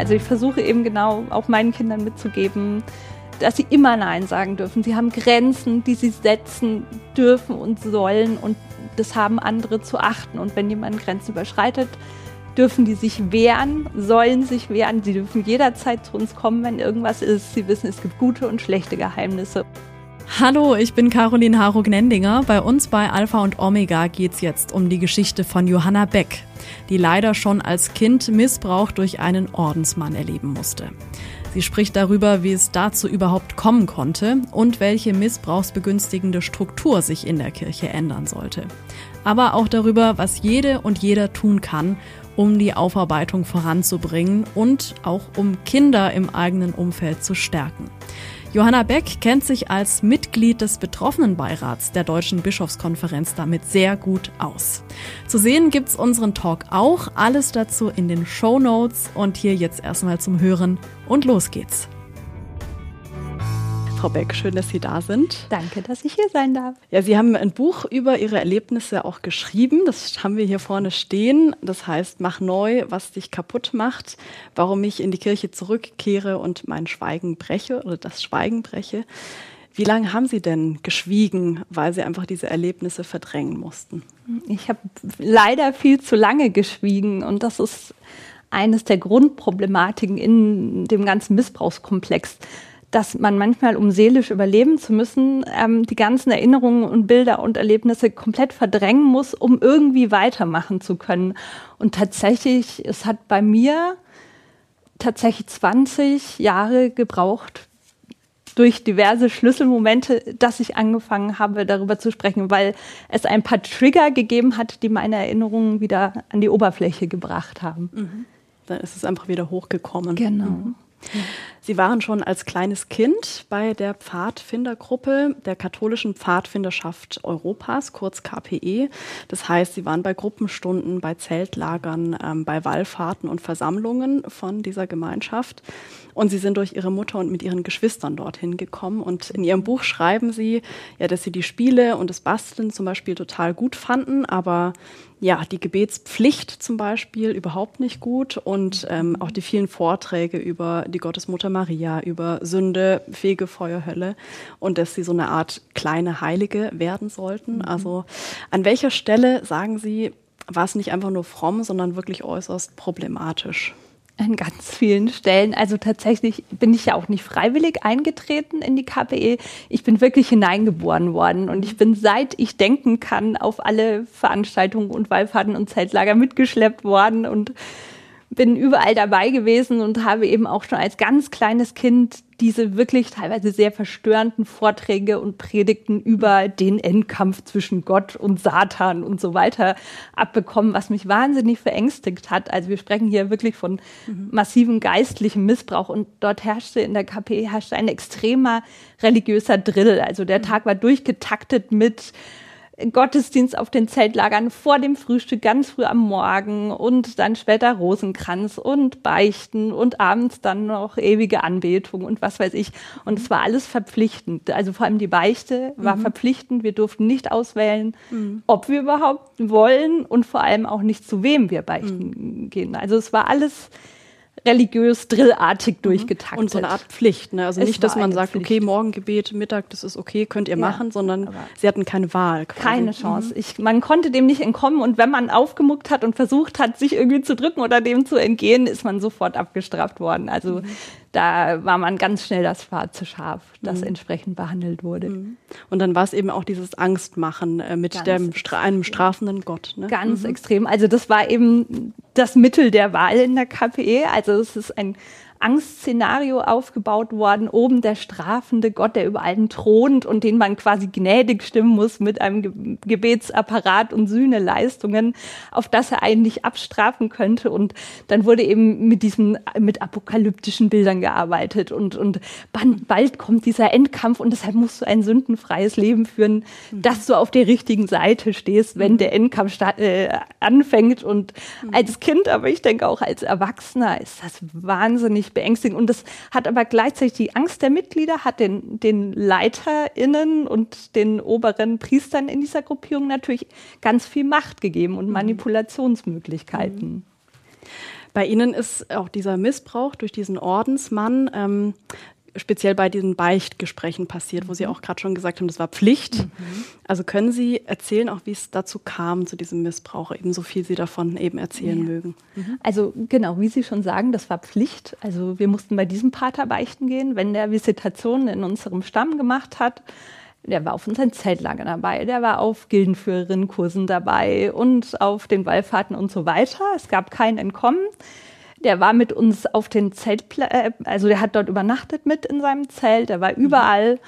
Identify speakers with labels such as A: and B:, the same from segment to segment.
A: Also ich versuche eben genau auch meinen Kindern mitzugeben, dass sie immer Nein sagen dürfen. Sie haben Grenzen, die sie setzen dürfen und sollen und das haben andere zu achten. Und wenn jemand Grenzen überschreitet, dürfen die sich wehren, sollen sich wehren. Sie dürfen jederzeit zu uns kommen, wenn irgendwas ist. Sie wissen, es gibt gute und schlechte Geheimnisse.
B: Hallo, ich bin Caroline Harug-Nendinger. Bei uns bei Alpha und Omega geht es jetzt um die Geschichte von Johanna Beck, die leider schon als Kind Missbrauch durch einen Ordensmann erleben musste. Sie spricht darüber, wie es dazu überhaupt kommen konnte und welche missbrauchsbegünstigende Struktur sich in der Kirche ändern sollte. Aber auch darüber, was jede und jeder tun kann, um die Aufarbeitung voranzubringen und auch um Kinder im eigenen Umfeld zu stärken. Johanna Beck kennt sich als Mitglied des Betroffenenbeirats der Deutschen Bischofskonferenz damit sehr gut aus. Zu sehen gibt's unseren Talk auch, alles dazu in den Show Notes und hier jetzt erstmal zum Hören und los geht's. Frau Beck, schön, dass Sie da sind.
A: Danke, dass ich hier sein darf.
B: Ja, Sie haben ein Buch über Ihre Erlebnisse auch geschrieben. Das haben wir hier vorne stehen. Das heißt, mach neu, was dich kaputt macht, warum ich in die Kirche zurückkehre und mein Schweigen breche oder das Schweigen breche. Wie lange haben Sie denn geschwiegen, weil Sie einfach diese Erlebnisse verdrängen mussten?
A: Ich habe leider viel zu lange geschwiegen und das ist eines der Grundproblematiken in dem ganzen Missbrauchskomplex dass man manchmal, um seelisch überleben zu müssen, ähm, die ganzen Erinnerungen und Bilder und Erlebnisse komplett verdrängen muss, um irgendwie weitermachen zu können. Und tatsächlich, es hat bei mir tatsächlich 20 Jahre gebraucht, durch diverse Schlüsselmomente, dass ich angefangen habe, darüber zu sprechen, weil es ein paar Trigger gegeben hat, die meine Erinnerungen wieder an die Oberfläche gebracht haben. Mhm.
B: Dann ist es einfach wieder hochgekommen.
A: Genau. Mhm.
B: Sie waren schon als kleines Kind bei der Pfadfindergruppe der katholischen Pfadfinderschaft Europas, kurz KPE. Das heißt, Sie waren bei Gruppenstunden, bei Zeltlagern, ähm, bei Wallfahrten und Versammlungen von dieser Gemeinschaft. Und Sie sind durch Ihre Mutter und mit Ihren Geschwistern dorthin gekommen. Und in Ihrem Buch schreiben Sie, ja, dass Sie die Spiele und das Basteln zum Beispiel total gut fanden, aber ja, die Gebetspflicht zum Beispiel überhaupt nicht gut und ähm, auch die vielen Vorträge über die Gottesmutter Maria, über Sünde, Fegefeuer, Hölle und dass sie so eine Art kleine Heilige werden sollten. Mhm. Also an welcher Stelle, sagen Sie, war es nicht einfach nur fromm, sondern wirklich äußerst problematisch?
A: An ganz vielen Stellen. Also tatsächlich bin ich ja auch nicht freiwillig eingetreten in die KPE. Ich bin wirklich hineingeboren worden und ich bin seit ich denken kann auf alle Veranstaltungen und Wallfahrten und Zeltlager mitgeschleppt worden und bin überall dabei gewesen und habe eben auch schon als ganz kleines Kind diese wirklich teilweise sehr verstörenden Vorträge und Predigten über den Endkampf zwischen Gott und Satan und so weiter abbekommen, was mich wahnsinnig verängstigt hat. Also wir sprechen hier wirklich von mhm. massivem geistlichem Missbrauch und dort herrschte in der KP herrschte ein extremer religiöser Drill. Also der mhm. Tag war durchgetaktet mit Gottesdienst auf den Zeltlagern vor dem Frühstück ganz früh am Morgen und dann später Rosenkranz und Beichten und abends dann noch ewige Anbetung und was weiß ich. Und es war alles verpflichtend. Also vor allem die Beichte war mhm. verpflichtend. Wir durften nicht auswählen, mhm. ob wir überhaupt wollen und vor allem auch nicht zu wem wir beichten mhm. gehen. Also es war alles religiös drillartig mhm. durchgetaktet.
B: Und so eine Art Pflicht. Ne? Also es nicht, dass man sagt, Pflicht. okay, Morgengebet, Mittag, das ist okay, könnt ihr ja, machen, sondern sie hatten keine Wahl.
A: Quasi. Keine Chance. Mhm. Ich, man konnte dem nicht entkommen und wenn man aufgemuckt hat und versucht hat, sich irgendwie zu drücken oder dem zu entgehen, ist man sofort abgestraft worden. Also mhm da war man ganz schnell das schwarze Schaf, das mhm. entsprechend behandelt wurde. Mhm.
B: Und dann war es eben auch dieses Angstmachen äh, mit dem, einem strafenden Gott.
A: Ne? Ganz mhm. extrem. Also das war eben das Mittel der Wahl in der KPE. Also es ist ein Angstszenario aufgebaut worden, oben der strafende Gott, der über allen thront und den man quasi gnädig stimmen muss mit einem Gebetsapparat und Sühneleistungen, auf das er eigentlich abstrafen könnte. Und dann wurde eben mit diesen, mit apokalyptischen Bildern gearbeitet und, und bald kommt dieser Endkampf und deshalb musst du ein sündenfreies Leben führen, mhm. dass du auf der richtigen Seite stehst, wenn mhm. der Endkampf äh, anfängt. Und mhm. als Kind, aber ich denke auch als Erwachsener ist das wahnsinnig beängstigend. Und das hat aber gleichzeitig die Angst der Mitglieder, hat den, den LeiterInnen und den oberen Priestern in dieser Gruppierung natürlich ganz viel Macht gegeben und mhm. Manipulationsmöglichkeiten. Mhm.
B: Bei Ihnen ist auch dieser Missbrauch durch diesen Ordensmann ähm, speziell bei diesen Beichtgesprächen passiert, wo Sie mhm. auch gerade schon gesagt haben, das war Pflicht. Mhm. Also können Sie erzählen auch, wie es dazu kam, zu diesem Missbrauch, eben so viel Sie davon eben erzählen ja. mögen?
A: Mhm. Also genau, wie Sie schon sagen, das war Pflicht. Also wir mussten bei diesem Pater beichten gehen, wenn der Visitationen in unserem Stamm gemacht hat. Der war auf unseren Zeltlager dabei, der war auf Gildenführerinnenkursen dabei und auf den Wallfahrten und so weiter. Es gab kein Entkommen. Der war mit uns auf den Zeltpla äh, also der hat dort übernachtet mit in seinem Zelt, der war überall,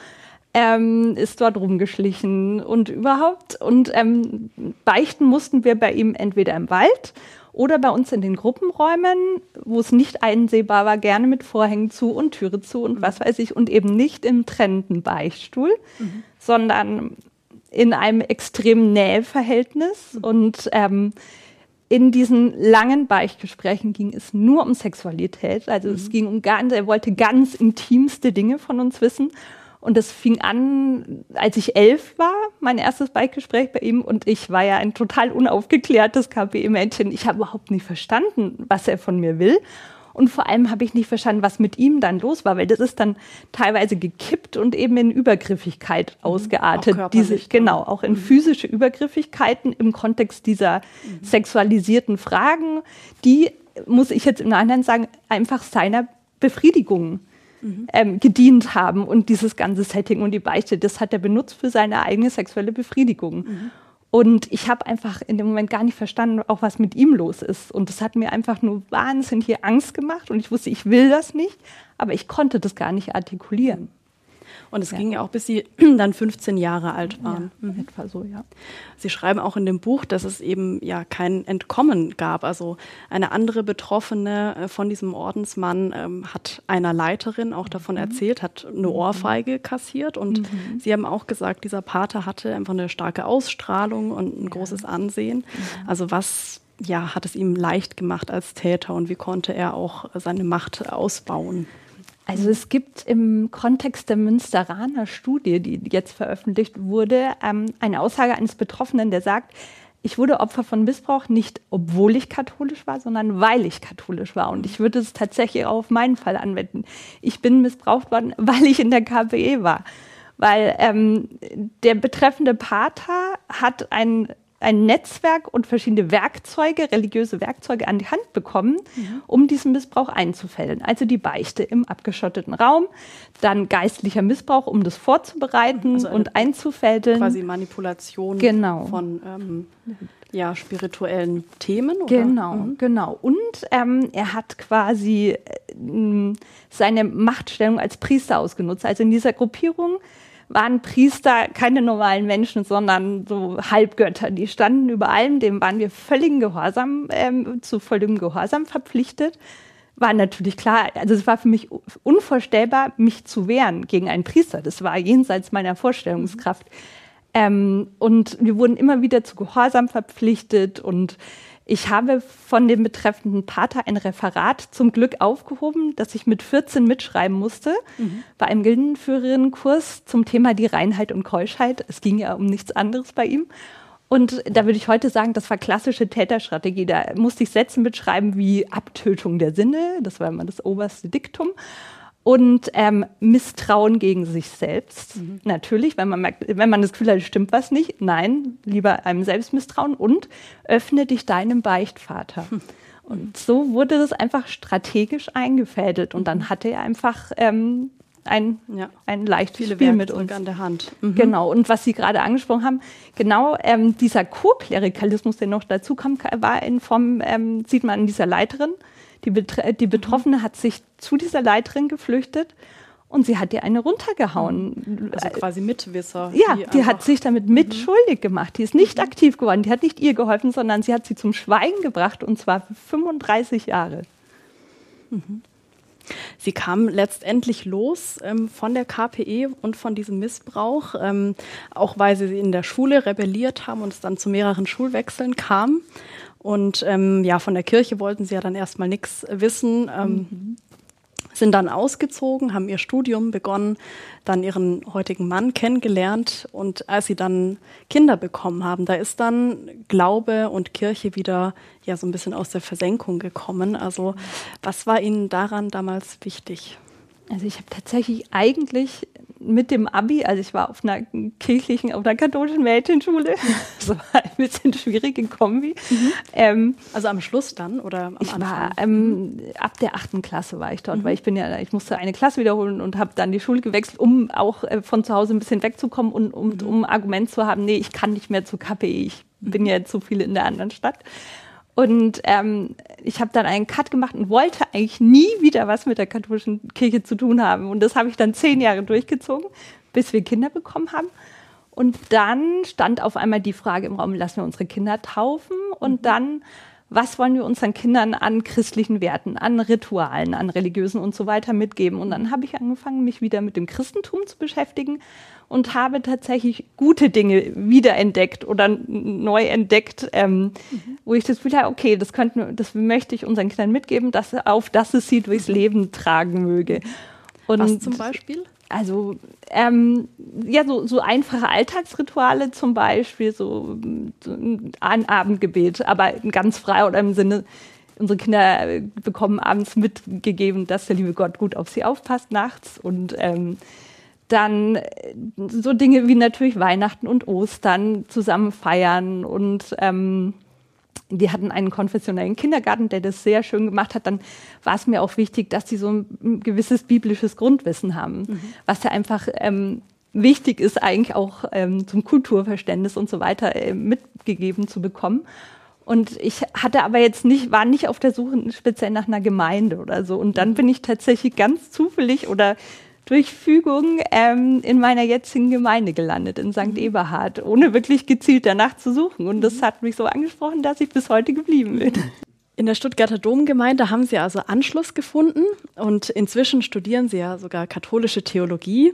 A: ähm, ist dort rumgeschlichen und überhaupt. Und ähm, beichten mussten wir bei ihm entweder im Wald oder bei uns in den Gruppenräumen, wo es nicht einsehbar war, gerne mit Vorhängen zu und Türe zu und was weiß ich und eben nicht im trennenden Beichtstuhl, mhm. sondern in einem extremen Näheverhältnis mhm. und ähm, in diesen langen Beichtgesprächen ging es nur um Sexualität. Also mhm. es ging um ganz, er wollte ganz intimste Dinge von uns wissen. Und das fing an, als ich elf war, mein erstes Beichtgespräch bei ihm. Und ich war ja ein total unaufgeklärtes KPE-Mädchen. Ich habe überhaupt nicht verstanden, was er von mir will. Und vor allem habe ich nicht verstanden, was mit ihm dann los war, weil das ist dann teilweise gekippt und eben in Übergriffigkeit mhm. ausgeartet. Auch Diese, genau, auch in mhm. physische Übergriffigkeiten im Kontext dieser mhm. sexualisierten Fragen, die, muss ich jetzt im Nachhinein sagen, einfach seiner Befriedigung mhm. ähm, gedient haben. Und dieses ganze Setting und die Beichte, das hat er benutzt für seine eigene sexuelle Befriedigung. Und ich habe einfach in dem Moment gar nicht verstanden, auch was mit ihm los ist. Und das hat mir einfach nur wahnsinnig Angst gemacht. Und ich wusste, ich will das nicht, aber ich konnte das gar nicht artikulieren.
B: Und es ja. ging ja auch, bis Sie dann 15 Jahre alt waren.
A: Ja, mhm. etwa so, ja.
B: Sie schreiben auch in dem Buch, dass es eben ja kein Entkommen gab. Also eine andere Betroffene äh, von diesem Ordensmann ähm, hat einer Leiterin auch davon mhm. erzählt, hat eine mhm. Ohrfeige kassiert. Und mhm. Sie haben auch gesagt, dieser Pater hatte einfach eine starke Ausstrahlung und ein ja. großes Ansehen. Mhm. Also was ja, hat es ihm leicht gemacht als Täter und wie konnte er auch seine Macht ausbauen?
A: Also es gibt im Kontext der Münsteraner Studie, die jetzt veröffentlicht wurde, ähm, eine Aussage eines Betroffenen, der sagt, ich wurde Opfer von Missbrauch nicht, obwohl ich katholisch war, sondern weil ich katholisch war. Und ich würde es tatsächlich auch auf meinen Fall anwenden. Ich bin missbraucht worden, weil ich in der KPE war. Weil ähm, der betreffende Pater hat ein ein Netzwerk und verschiedene Werkzeuge, religiöse Werkzeuge an die Hand bekommen, mhm. um diesen Missbrauch einzufällen. Also die Beichte im abgeschotteten Raum, dann geistlicher Missbrauch, um das vorzubereiten also und einzufädeln.
B: Quasi Manipulation
A: genau.
B: von ähm, ja, spirituellen Themen.
A: Oder? Genau, mhm. genau. Und ähm, er hat quasi äh, seine Machtstellung als Priester ausgenutzt. Also in dieser Gruppierung waren Priester keine normalen Menschen, sondern so Halbgötter. Die standen über allem, dem waren wir völligen Gehorsam, ähm, zu vollem Gehorsam verpflichtet. War natürlich klar, also es war für mich unvorstellbar, mich zu wehren gegen einen Priester. Das war jenseits meiner Vorstellungskraft. Ähm, und wir wurden immer wieder zu Gehorsam verpflichtet und ich habe von dem betreffenden Pater ein Referat zum Glück aufgehoben, das ich mit 14 mitschreiben musste, mhm. bei einem Gildenführerinnenkurs zum Thema die Reinheit und Keuschheit. Es ging ja um nichts anderes bei ihm. Und da würde ich heute sagen, das war klassische Täterstrategie. Da musste ich Sätze mitschreiben wie Abtötung der Sinne, das war immer das oberste Diktum und ähm, Misstrauen gegen sich selbst. Mhm. Natürlich, wenn man merkt, wenn man das Gefühl hat, stimmt was nicht, nein, lieber einem selbst misstrauen und öffne dich deinem Beichtvater. Mhm. Und so wurde das einfach strategisch eingefädelt und dann hatte er einfach ähm, ein, ja. ein leichtes Viele Spiel mit uns
B: an der Hand.
A: Mhm. Genau. Und was Sie gerade angesprochen haben, genau ähm, dieser Co-Klerikalismus, der noch dazu kam, war in Form, ähm, sieht man in dieser Leiterin, die, Betre die Betroffene hat sich zu dieser Leiterin geflüchtet und sie hat ihr eine runtergehauen.
B: Also quasi Mitwisser.
A: Ja, die, die hat sich damit mitschuldig mhm. gemacht. Die ist nicht mhm. aktiv geworden. Die hat nicht ihr geholfen, sondern sie hat sie zum Schweigen gebracht und zwar für 35 Jahre.
B: Mhm. Sie kam letztendlich los ähm, von der KPE und von diesem Missbrauch, ähm, auch weil sie in der Schule rebelliert haben und es dann zu mehreren Schulwechseln kam. Und ähm, ja, von der Kirche wollten sie ja dann erstmal nichts wissen. Ähm, mhm. sind dann ausgezogen, haben ihr Studium begonnen, dann ihren heutigen Mann kennengelernt und als sie dann Kinder bekommen haben, da ist dann Glaube und Kirche wieder ja so ein bisschen aus der Versenkung gekommen. Also was war Ihnen daran damals wichtig?
A: Also ich habe tatsächlich eigentlich mit dem Abi, also ich war auf einer kirchlichen, auf einer katholischen Mädchenschule, das war ein bisschen schwierig in Kombi.
B: Mhm. Ähm, also am Schluss dann oder am
A: ich Anfang? War, ähm, ab der achten Klasse war ich dort, mhm. weil ich bin ja, ich musste eine Klasse wiederholen und habe dann die Schule gewechselt, um auch äh, von zu Hause ein bisschen wegzukommen und um, mhm. um Argument zu haben, nee, ich kann nicht mehr zur KPI, ich bin mhm. ja zu viel in der anderen Stadt. Und ähm, ich habe dann einen Cut gemacht und wollte eigentlich nie wieder was mit der katholischen Kirche zu tun haben. Und das habe ich dann zehn Jahre durchgezogen, bis wir Kinder bekommen haben. Und dann stand auf einmal die Frage im Raum, lassen wir unsere Kinder taufen? Und mhm. dann, was wollen wir unseren Kindern an christlichen Werten, an Ritualen, an religiösen und so weiter mitgeben? Und dann habe ich angefangen, mich wieder mit dem Christentum zu beschäftigen und habe tatsächlich gute Dinge wiederentdeckt oder neu entdeckt, ähm, mhm. wo ich das Gefühl habe, okay, das könnten, das möchte ich unseren Kindern mitgeben, dass auf dass es sie durchs Leben tragen möge.
B: Und Was zum Beispiel?
A: Also ähm, ja, so, so einfache Alltagsrituale zum Beispiel, so, so ein Abendgebet, aber ganz frei oder im Sinne, unsere Kinder bekommen abends mitgegeben, dass der liebe Gott gut auf sie aufpasst nachts und ähm, dann äh, so Dinge wie natürlich Weihnachten und Ostern zusammen feiern und ähm, die hatten einen konfessionellen Kindergarten, der das sehr schön gemacht hat. Dann war es mir auch wichtig, dass sie so ein gewisses biblisches Grundwissen haben, mhm. was ja einfach ähm, wichtig ist, eigentlich auch ähm, zum Kulturverständnis und so weiter äh, mitgegeben zu bekommen. Und ich hatte aber jetzt nicht, war nicht auf der Suche speziell nach einer Gemeinde oder so. Und dann mhm. bin ich tatsächlich ganz zufällig oder durch Fügung ähm, in meiner jetzigen Gemeinde gelandet, in St. Mhm. Eberhard, ohne wirklich gezielt danach zu suchen. Und das mhm. hat mich so angesprochen, dass ich bis heute geblieben bin.
B: In der Stuttgarter Domgemeinde haben Sie also Anschluss gefunden und inzwischen studieren Sie ja sogar katholische Theologie.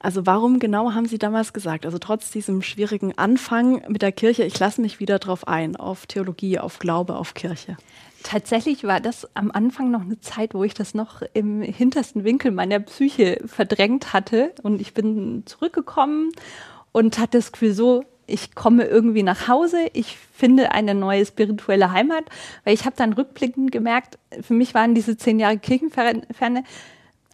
B: Also warum genau haben Sie damals gesagt, also trotz diesem schwierigen Anfang mit der Kirche, ich lasse mich wieder drauf ein, auf Theologie, auf Glaube, auf Kirche?
A: Tatsächlich war das am Anfang noch eine Zeit, wo ich das noch im hintersten Winkel meiner Psyche verdrängt hatte. Und ich bin zurückgekommen und hatte das Gefühl so, ich komme irgendwie nach Hause, ich finde eine neue spirituelle Heimat, weil ich habe dann rückblickend gemerkt, für mich waren diese zehn Jahre Kirchenferne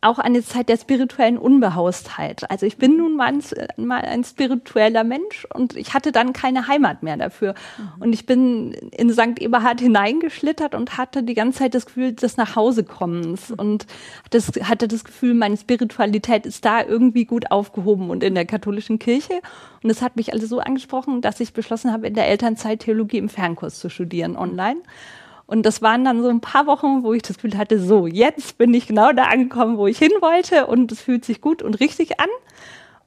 A: auch eine Zeit der spirituellen Unbehaustheit. Also ich bin nun mal ein, mal ein spiritueller Mensch und ich hatte dann keine Heimat mehr dafür. Mhm. Und ich bin in St. Eberhard hineingeschlittert und hatte die ganze Zeit das Gefühl des Nachhausekommens mhm. und das, hatte das Gefühl, meine Spiritualität ist da irgendwie gut aufgehoben und in der katholischen Kirche. Und es hat mich also so angesprochen, dass ich beschlossen habe, in der Elternzeit Theologie im Fernkurs zu studieren online. Und das waren dann so ein paar Wochen, wo ich das Gefühl hatte, so, jetzt bin ich genau da angekommen, wo ich hin wollte und es fühlt sich gut und richtig an.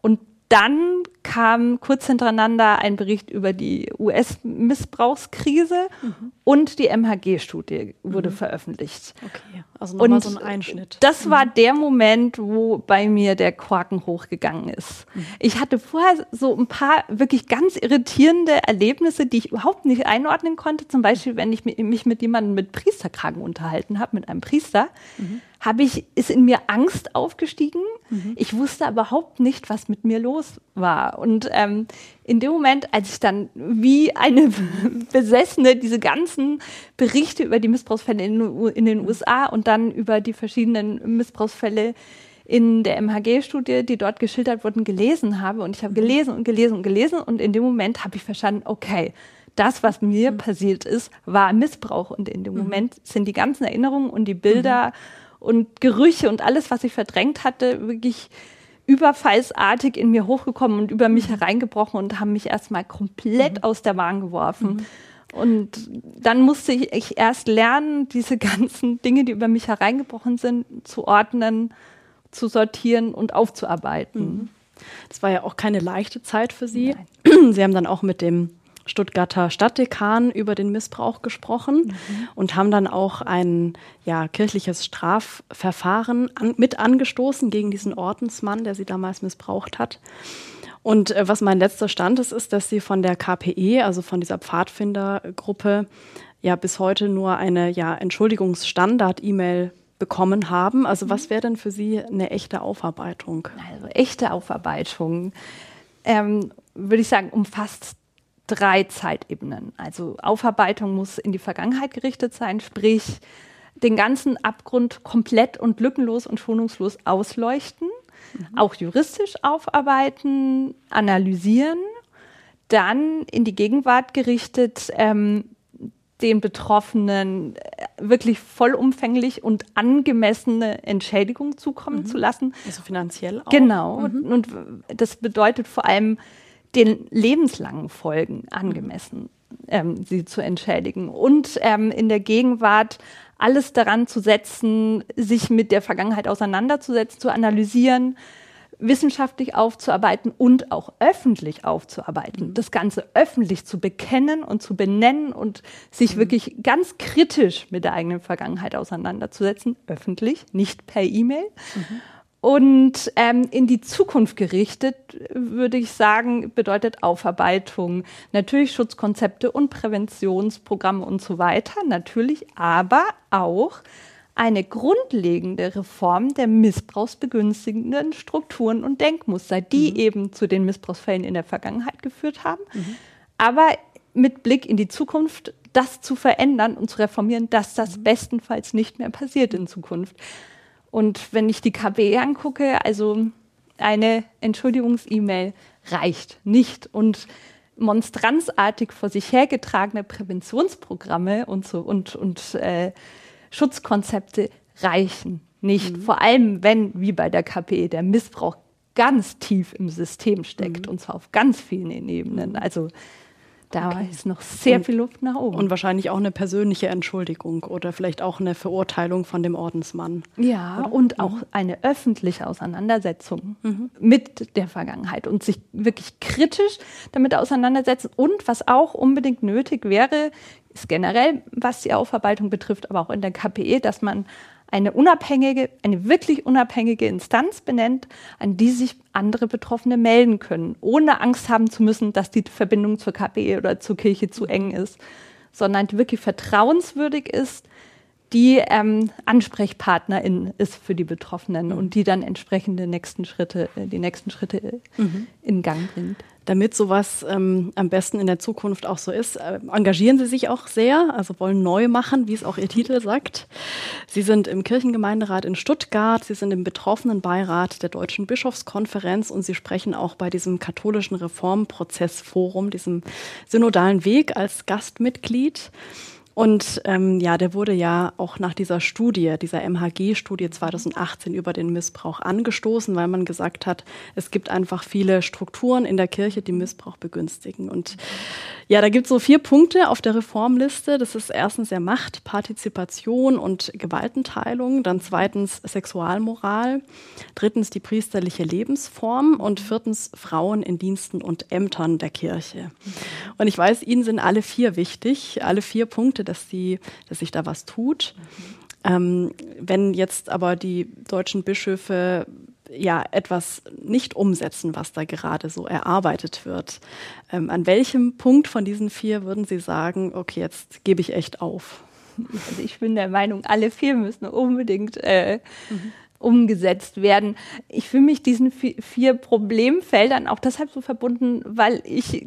A: Und dann kam kurz hintereinander ein Bericht über die US-Missbrauchskrise mhm. und die MHG-Studie wurde mhm. veröffentlicht.
B: Okay, also nochmal so ein Einschnitt.
A: Das mhm. war der Moment, wo bei mir der Korken hochgegangen ist. Mhm. Ich hatte vorher so ein paar wirklich ganz irritierende Erlebnisse, die ich überhaupt nicht einordnen konnte. Zum Beispiel, wenn ich mich mit jemandem mit Priesterkragen unterhalten habe, mit einem Priester. Habe ich, ist in mir Angst aufgestiegen. Mhm. Ich wusste überhaupt nicht, was mit mir los war. Und ähm, in dem Moment, als ich dann wie eine Besessene diese ganzen Berichte über die Missbrauchsfälle in, in den USA und dann über die verschiedenen Missbrauchsfälle in der MHG-Studie, die dort geschildert wurden, gelesen habe. Und ich habe mhm. gelesen und gelesen und gelesen. Und in dem Moment habe ich verstanden, okay, das, was mir mhm. passiert ist, war Missbrauch. Und in dem mhm. Moment sind die ganzen Erinnerungen und die Bilder mhm und Gerüche und alles, was ich verdrängt hatte, wirklich überfallsartig in mir hochgekommen und über mich mhm. hereingebrochen und haben mich erstmal komplett mhm. aus der Bahn geworfen. Mhm. Und dann musste ich erst lernen, diese ganzen Dinge, die über mich hereingebrochen sind, zu ordnen, zu sortieren und aufzuarbeiten. Mhm.
B: Das war ja auch keine leichte Zeit für Sie. Nein. Sie haben dann auch mit dem Stuttgarter Stadtdekan über den Missbrauch gesprochen mhm. und haben dann auch ein ja, kirchliches Strafverfahren an, mit angestoßen gegen diesen Ordensmann, der sie damals missbraucht hat. Und äh, was mein letzter Stand ist, ist, dass sie von der KPE, also von dieser Pfadfindergruppe, ja bis heute nur eine ja, Entschuldigungsstandard-E-Mail bekommen haben. Also was wäre denn für Sie eine echte Aufarbeitung?
A: Also echte Aufarbeitung, ähm, würde ich sagen, umfasst drei Zeitebenen. Also Aufarbeitung muss in die Vergangenheit gerichtet sein, sprich den ganzen Abgrund komplett und lückenlos und schonungslos ausleuchten, mhm. auch juristisch aufarbeiten, analysieren, dann in die Gegenwart gerichtet ähm, den Betroffenen äh, wirklich vollumfänglich und angemessene Entschädigung zukommen mhm. zu lassen.
B: Also finanziell auch.
A: Genau. Mhm. Und das bedeutet vor allem den lebenslangen Folgen angemessen ähm, sie zu entschädigen und ähm, in der Gegenwart alles daran zu setzen, sich mit der Vergangenheit auseinanderzusetzen, zu analysieren, wissenschaftlich aufzuarbeiten und auch öffentlich aufzuarbeiten. Mhm. Das Ganze öffentlich zu bekennen und zu benennen und sich mhm. wirklich ganz kritisch mit der eigenen Vergangenheit auseinanderzusetzen, öffentlich, nicht per E-Mail. Mhm. Und ähm, in die Zukunft gerichtet, würde ich sagen, bedeutet Aufarbeitung natürlich Schutzkonzepte und Präventionsprogramme und so weiter, natürlich, aber auch eine grundlegende Reform der missbrauchsbegünstigenden Strukturen und Denkmuster, die mhm. eben zu den Missbrauchsfällen in der Vergangenheit geführt haben, mhm. aber mit Blick in die Zukunft das zu verändern und zu reformieren, dass das mhm. bestenfalls nicht mehr passiert in Zukunft. Und wenn ich die KBE angucke, also eine Entschuldigungs-E-Mail reicht nicht. Und monstranzartig vor sich hergetragene Präventionsprogramme und so und, und äh, Schutzkonzepte reichen nicht. Mhm. Vor allem, wenn, wie bei der KPE, der Missbrauch ganz tief im System steckt mhm. und zwar auf ganz vielen Ebenen. Also da okay. ist noch sehr und, viel Luft nach oben.
B: Und wahrscheinlich auch eine persönliche Entschuldigung oder vielleicht auch eine Verurteilung von dem Ordensmann.
A: Ja, oder? und auch mhm. eine öffentliche Auseinandersetzung mhm. mit der Vergangenheit und sich wirklich kritisch damit auseinandersetzen. Und was auch unbedingt nötig wäre, ist generell, was die Aufarbeitung betrifft, aber auch in der KPE, dass man eine unabhängige, eine wirklich unabhängige Instanz benennt, an die sich andere Betroffene melden können, ohne Angst haben zu müssen, dass die Verbindung zur KPE oder zur Kirche zu eng ist, sondern die wirklich vertrauenswürdig ist, die ähm, Ansprechpartnerin ist für die Betroffenen mhm. und die dann entsprechende nächsten Schritte, äh, die nächsten Schritte mhm. in Gang bringt
B: damit sowas ähm, am besten in der Zukunft auch so ist, äh, engagieren Sie sich auch sehr, also wollen neu machen, wie es auch Ihr Titel sagt. Sie sind im Kirchengemeinderat in Stuttgart, Sie sind im Betroffenenbeirat der Deutschen Bischofskonferenz und Sie sprechen auch bei diesem katholischen Reformprozessforum, diesem synodalen Weg als Gastmitglied. Und ähm, ja, der wurde ja auch nach dieser Studie, dieser MHG-Studie 2018 über den Missbrauch angestoßen, weil man gesagt hat, es gibt einfach viele Strukturen in der Kirche, die Missbrauch begünstigen. Und ja, da gibt es so vier Punkte auf der Reformliste. Das ist erstens der Macht, Partizipation und Gewaltenteilung, dann zweitens Sexualmoral, drittens die priesterliche Lebensform und viertens Frauen in Diensten und Ämtern der Kirche. Und ich weiß, Ihnen sind alle vier wichtig, alle vier Punkte dass, die, dass sich da was tut. Ähm, wenn jetzt aber die deutschen Bischöfe ja etwas nicht umsetzen, was da gerade so erarbeitet wird, ähm, an welchem Punkt von diesen vier würden Sie sagen, okay, jetzt gebe ich echt auf?
A: Also ich bin der Meinung, alle vier müssen unbedingt äh, mhm umgesetzt werden. Ich fühle mich diesen vier Problemfeldern auch deshalb so verbunden, weil ich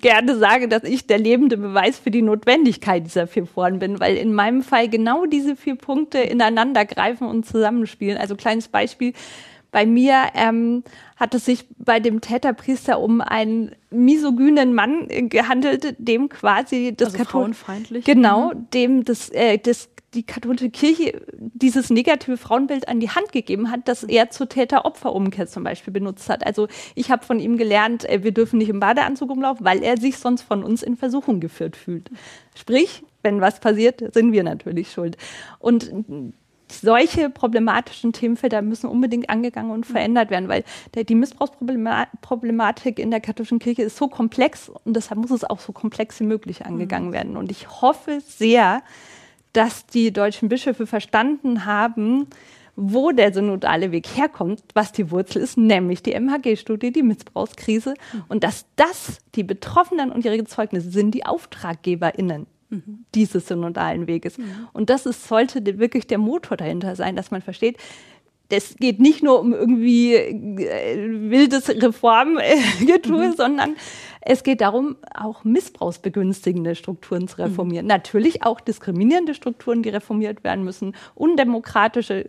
A: gerne sage, dass ich der lebende Beweis für die Notwendigkeit dieser vier Foren bin, weil in meinem Fall genau diese vier Punkte ineinander greifen und zusammenspielen. Also kleines Beispiel. Bei mir ähm, hat es sich bei dem Täterpriester um einen misogynen Mann gehandelt, dem quasi das
B: also frauenfeindlich.
A: Genau, mhm. dem das, äh, das die katholische Kirche dieses negative Frauenbild an die Hand gegeben hat, das er zur Täter-Opfer-Umkehr zum Beispiel benutzt hat. Also ich habe von ihm gelernt, äh, wir dürfen nicht im Badeanzug umlaufen, weil er sich sonst von uns in Versuchung geführt fühlt. Sprich, wenn was passiert, sind wir natürlich schuld. Und solche problematischen Themenfelder müssen unbedingt angegangen und verändert werden, weil die Missbrauchsproblematik in der katholischen Kirche ist so komplex und deshalb muss es auch so komplex wie möglich angegangen mhm. werden. Und ich hoffe sehr, dass die deutschen Bischöfe verstanden haben, wo der synodale Weg herkommt, was die Wurzel ist, nämlich die MHG-Studie, die Missbrauchskrise, und dass das die Betroffenen und ihre Zeugnisse sind, die AuftraggeberInnen mhm. dieses synodalen Weges. Mhm. Und das ist, sollte wirklich der Motor dahinter sein, dass man versteht, das geht nicht nur um irgendwie äh, wildes Reformgetue, mhm. sondern es geht darum, auch missbrauchsbegünstigende Strukturen zu reformieren. Mhm. Natürlich auch diskriminierende Strukturen, die reformiert werden müssen, undemokratische,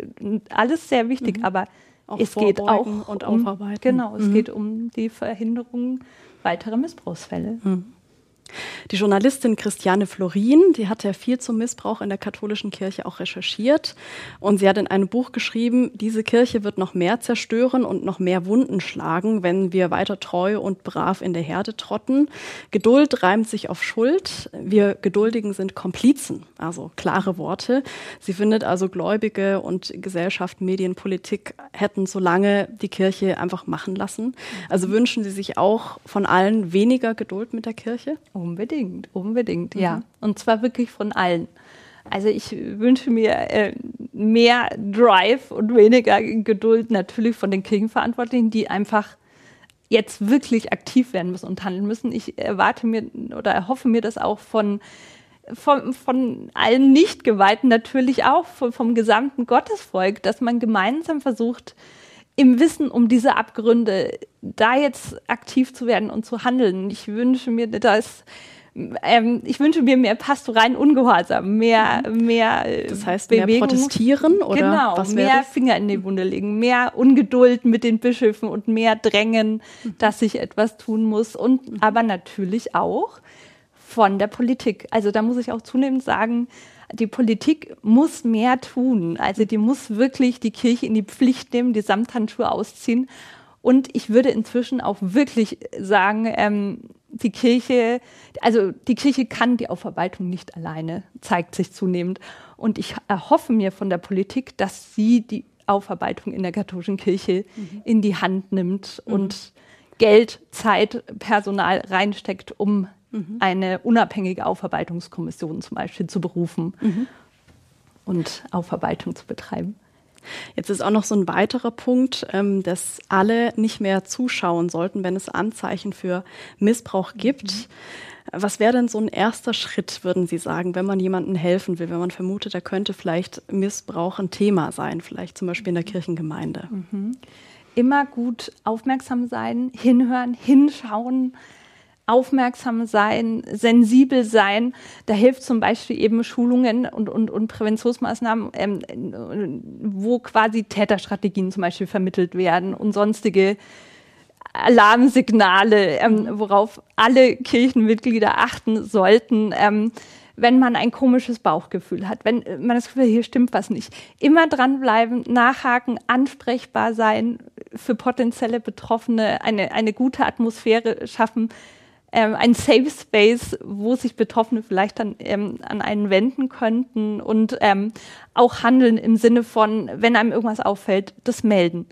A: alles sehr wichtig, mhm. aber auch es geht auch
B: und um, aufarbeiten.
A: Genau, es mhm. geht um die Verhinderung weiterer Missbrauchsfälle.
B: Mhm. Die Journalistin Christiane Florin, die hat ja viel zum Missbrauch in der katholischen Kirche auch recherchiert. Und sie hat in einem Buch geschrieben, diese Kirche wird noch mehr zerstören und noch mehr Wunden schlagen, wenn wir weiter treu und brav in der Herde trotten. Geduld reimt sich auf Schuld. Wir Geduldigen sind Komplizen. Also klare Worte. Sie findet also Gläubige und Gesellschaft, Medien, Politik hätten so lange die Kirche einfach machen lassen. Also wünschen Sie sich auch von allen weniger Geduld mit der Kirche?
A: Unbedingt, unbedingt, mhm. ja. Und zwar wirklich von allen. Also ich wünsche mir äh, mehr Drive und weniger Geduld natürlich von den Kirchenverantwortlichen, die einfach jetzt wirklich aktiv werden müssen und handeln müssen. Ich erwarte mir oder erhoffe mir das auch von, von, von allen Nichtgeweihten natürlich auch, vom, vom gesamten Gottesvolk, dass man gemeinsam versucht, im Wissen um diese Abgründe da jetzt aktiv zu werden und zu handeln. Ich wünsche mir, dass ähm, ich wünsche mir mehr pastoralen Ungehorsam, mehr, mehr
B: äh, Das heißt, Bewegung. mehr protestieren oder
A: genau,
B: was
A: mehr Finger in die Wunde legen, mehr Ungeduld mit den Bischöfen und mehr drängen, mhm. dass sich etwas tun muss und mhm. aber natürlich auch von der Politik. Also da muss ich auch zunehmend sagen, die Politik muss mehr tun. Also die muss wirklich die Kirche in die Pflicht nehmen, die Samthandschuhe ausziehen. Und ich würde inzwischen auch wirklich sagen, ähm, die Kirche, also die Kirche kann die Aufarbeitung nicht alleine, zeigt sich zunehmend. Und ich erhoffe mir von der Politik, dass sie die Aufarbeitung in der katholischen Kirche mhm. in die Hand nimmt mhm. und Geld, Zeit, Personal reinsteckt, um mhm. eine unabhängige Aufarbeitungskommission zum Beispiel zu berufen mhm. und Aufarbeitung zu betreiben.
B: Jetzt ist auch noch so ein weiterer Punkt, ähm, dass alle nicht mehr zuschauen sollten, wenn es Anzeichen für Missbrauch gibt. Mhm. Was wäre denn so ein erster Schritt, würden Sie sagen, wenn man jemandem helfen will, wenn man vermutet, da könnte vielleicht Missbrauch ein Thema sein, vielleicht zum Beispiel in der mhm. Kirchengemeinde?
A: Mhm. Immer gut aufmerksam sein, hinhören, hinschauen, aufmerksam sein, sensibel sein. Da hilft zum Beispiel eben Schulungen und, und, und Präventionsmaßnahmen, ähm, wo quasi Täterstrategien zum Beispiel vermittelt werden und sonstige Alarmsignale, ähm, worauf alle Kirchenmitglieder achten sollten. Ähm, wenn man ein komisches Bauchgefühl hat, wenn man das Gefühl hier stimmt was nicht. Immer dranbleiben, nachhaken, ansprechbar sein, für potenzielle Betroffene eine, eine gute Atmosphäre schaffen, ähm, ein Safe Space, wo sich Betroffene vielleicht dann ähm, an einen wenden könnten und ähm, auch handeln im Sinne von, wenn einem irgendwas auffällt, das melden.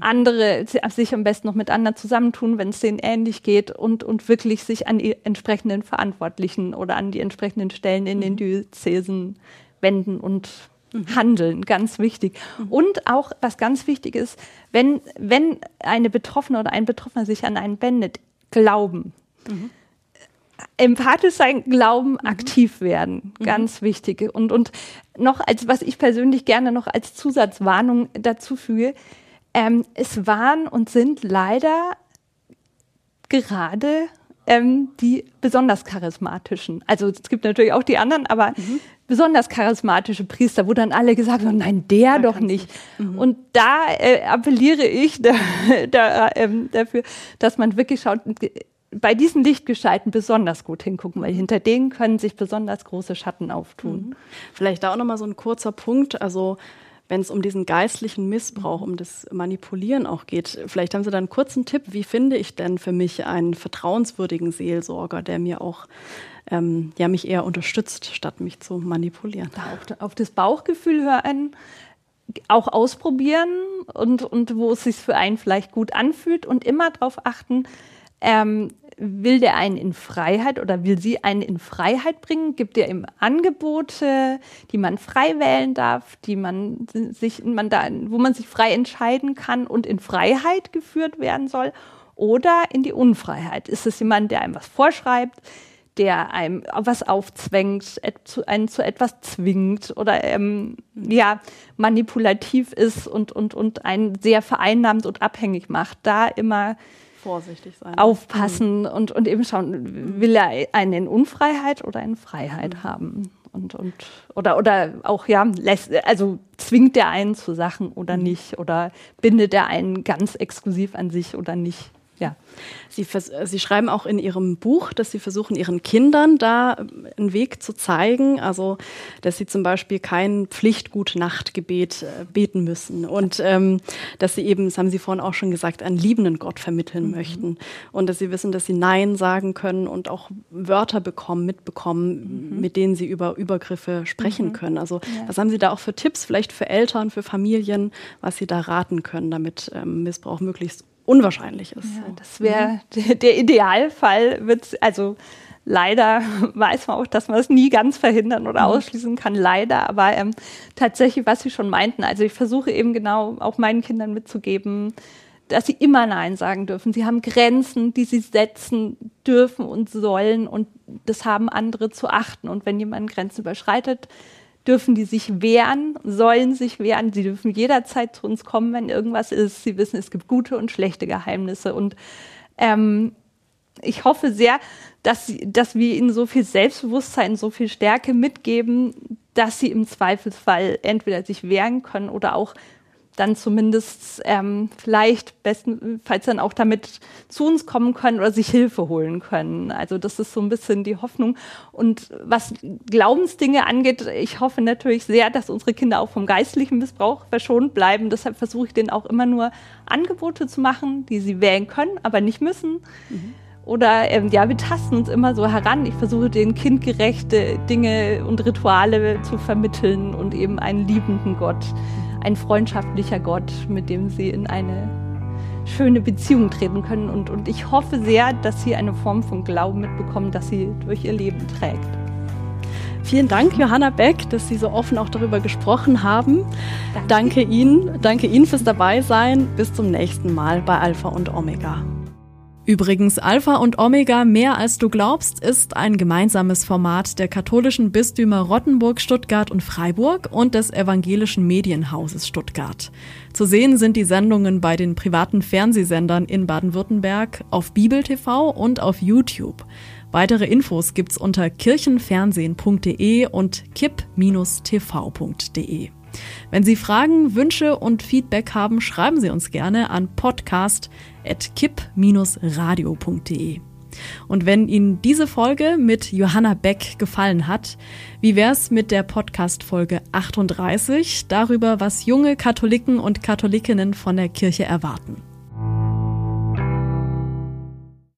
A: Andere sich am besten noch mit anderen zusammentun, wenn es denen ähnlich geht und, und wirklich sich an die entsprechenden Verantwortlichen oder an die entsprechenden Stellen in den mhm. Diözesen wenden und Mhm. handeln, ganz wichtig. Mhm. Und auch, was ganz wichtig ist, wenn, wenn eine Betroffene oder ein Betroffener sich an einen wendet, glauben. Mhm. Empathisch sein, glauben, mhm. aktiv werden, mhm. ganz wichtig. Und, und noch als, was ich persönlich gerne noch als Zusatzwarnung dazu füge, ähm, es waren und sind leider gerade ähm, die besonders charismatischen. Also es gibt natürlich auch die anderen, aber mhm. besonders charismatische Priester, wo dann alle gesagt haben, nein, der da doch nicht. Mhm. Und da äh, appelliere ich da, da, ähm, dafür, dass man wirklich schaut, bei diesen Lichtgestalten besonders gut hingucken, weil hinter denen können sich besonders große Schatten auftun.
B: Mhm. Vielleicht da auch nochmal so ein kurzer Punkt. Also wenn es um diesen geistlichen Missbrauch, um das Manipulieren auch geht, vielleicht haben Sie da einen kurzen Tipp. Wie finde ich denn für mich einen vertrauenswürdigen Seelsorger, der mir auch ähm, ja, mich eher unterstützt, statt mich zu manipulieren?
A: Da auf, auf das Bauchgefühl hören, auch ausprobieren und, und wo es sich für einen vielleicht gut anfühlt und immer darauf achten, ähm, will der einen in Freiheit oder will sie einen in Freiheit bringen? Gibt er ihm Angebote, die man frei wählen darf, die man sich, man da, wo man sich frei entscheiden kann und in Freiheit geführt werden soll? Oder in die Unfreiheit? Ist es jemand, der einem was vorschreibt, der einem was aufzwängt, einen zu etwas zwingt oder ähm, ja manipulativ ist und, und, und einen sehr vereinnahmt und abhängig macht. Da immer
B: vorsichtig sein.
A: Aufpassen mhm. und, und eben schauen, will er einen in Unfreiheit oder in Freiheit mhm. haben? Und, und, oder, oder auch, ja, lässt, also zwingt der einen zu Sachen oder mhm. nicht? Oder bindet der einen ganz exklusiv an sich oder nicht?
B: Ja. Sie, Sie schreiben auch in Ihrem Buch, dass Sie versuchen, Ihren Kindern da einen Weg zu zeigen, also dass sie zum Beispiel kein Pflichtgut-Nachtgebet äh, beten müssen und ähm, dass Sie eben, das haben Sie vorhin auch schon gesagt, einen liebenden Gott vermitteln mhm. möchten und dass Sie wissen, dass Sie Nein sagen können und auch Wörter bekommen, mitbekommen, mhm. mit denen Sie über Übergriffe sprechen mhm. können. Also ja. was haben Sie da auch für Tipps, vielleicht für Eltern, für Familien, was Sie da raten können, damit ähm, Missbrauch möglichst unwahrscheinlich ist.
A: Ja, das wäre mhm. der Idealfall, also leider weiß man auch, dass man es nie ganz verhindern oder mhm. ausschließen kann, leider. Aber ähm, tatsächlich, was Sie schon meinten, also ich versuche eben genau auch meinen Kindern mitzugeben, dass sie immer Nein sagen dürfen. Sie haben Grenzen, die sie setzen dürfen und sollen und das haben andere zu achten. Und wenn jemand Grenzen überschreitet, dürfen die sich wehren, sollen sich wehren. Sie dürfen jederzeit zu uns kommen, wenn irgendwas ist. Sie wissen, es gibt gute und schlechte Geheimnisse. Und ähm, ich hoffe sehr, dass, dass wir ihnen so viel Selbstbewusstsein, so viel Stärke mitgeben, dass sie im Zweifelsfall entweder sich wehren können oder auch dann zumindest ähm, vielleicht bestenfalls dann auch damit zu uns kommen können oder sich Hilfe holen können. Also das ist so ein bisschen die Hoffnung. Und was Glaubensdinge angeht, ich hoffe natürlich sehr, dass unsere Kinder auch vom geistlichen Missbrauch verschont bleiben. Deshalb versuche ich denen auch immer nur Angebote zu machen, die sie wählen können, aber nicht müssen. Mhm. Oder ähm, ja, wir tasten uns immer so heran. Ich versuche den kindgerechte Dinge und Rituale zu vermitteln und eben einen liebenden Gott ein freundschaftlicher Gott, mit dem sie in eine schöne Beziehung treten können. Und, und ich hoffe sehr, dass sie eine Form von Glauben mitbekommen, dass sie durch ihr Leben trägt.
B: Vielen Dank, Johanna Beck, dass Sie so offen auch darüber gesprochen haben. Danke, danke Ihnen, danke Ihnen fürs Dabeisein. Bis zum nächsten Mal bei Alpha und Omega. Übrigens, Alpha und Omega mehr als du glaubst ist ein gemeinsames Format der katholischen Bistümer Rottenburg, Stuttgart und Freiburg und des evangelischen Medienhauses Stuttgart. Zu sehen sind die Sendungen bei den privaten Fernsehsendern in Baden-Württemberg, auf Bibel TV und auf YouTube. Weitere Infos gibt's unter kirchenfernsehen.de und kipp-tv.de. Wenn Sie Fragen, Wünsche und Feedback haben, schreiben Sie uns gerne an podcast.kipp-radio.de. Und wenn Ihnen diese Folge mit Johanna Beck gefallen hat, wie wär's mit der Podcast-Folge 38 darüber, was junge Katholiken und Katholikinnen von der Kirche erwarten?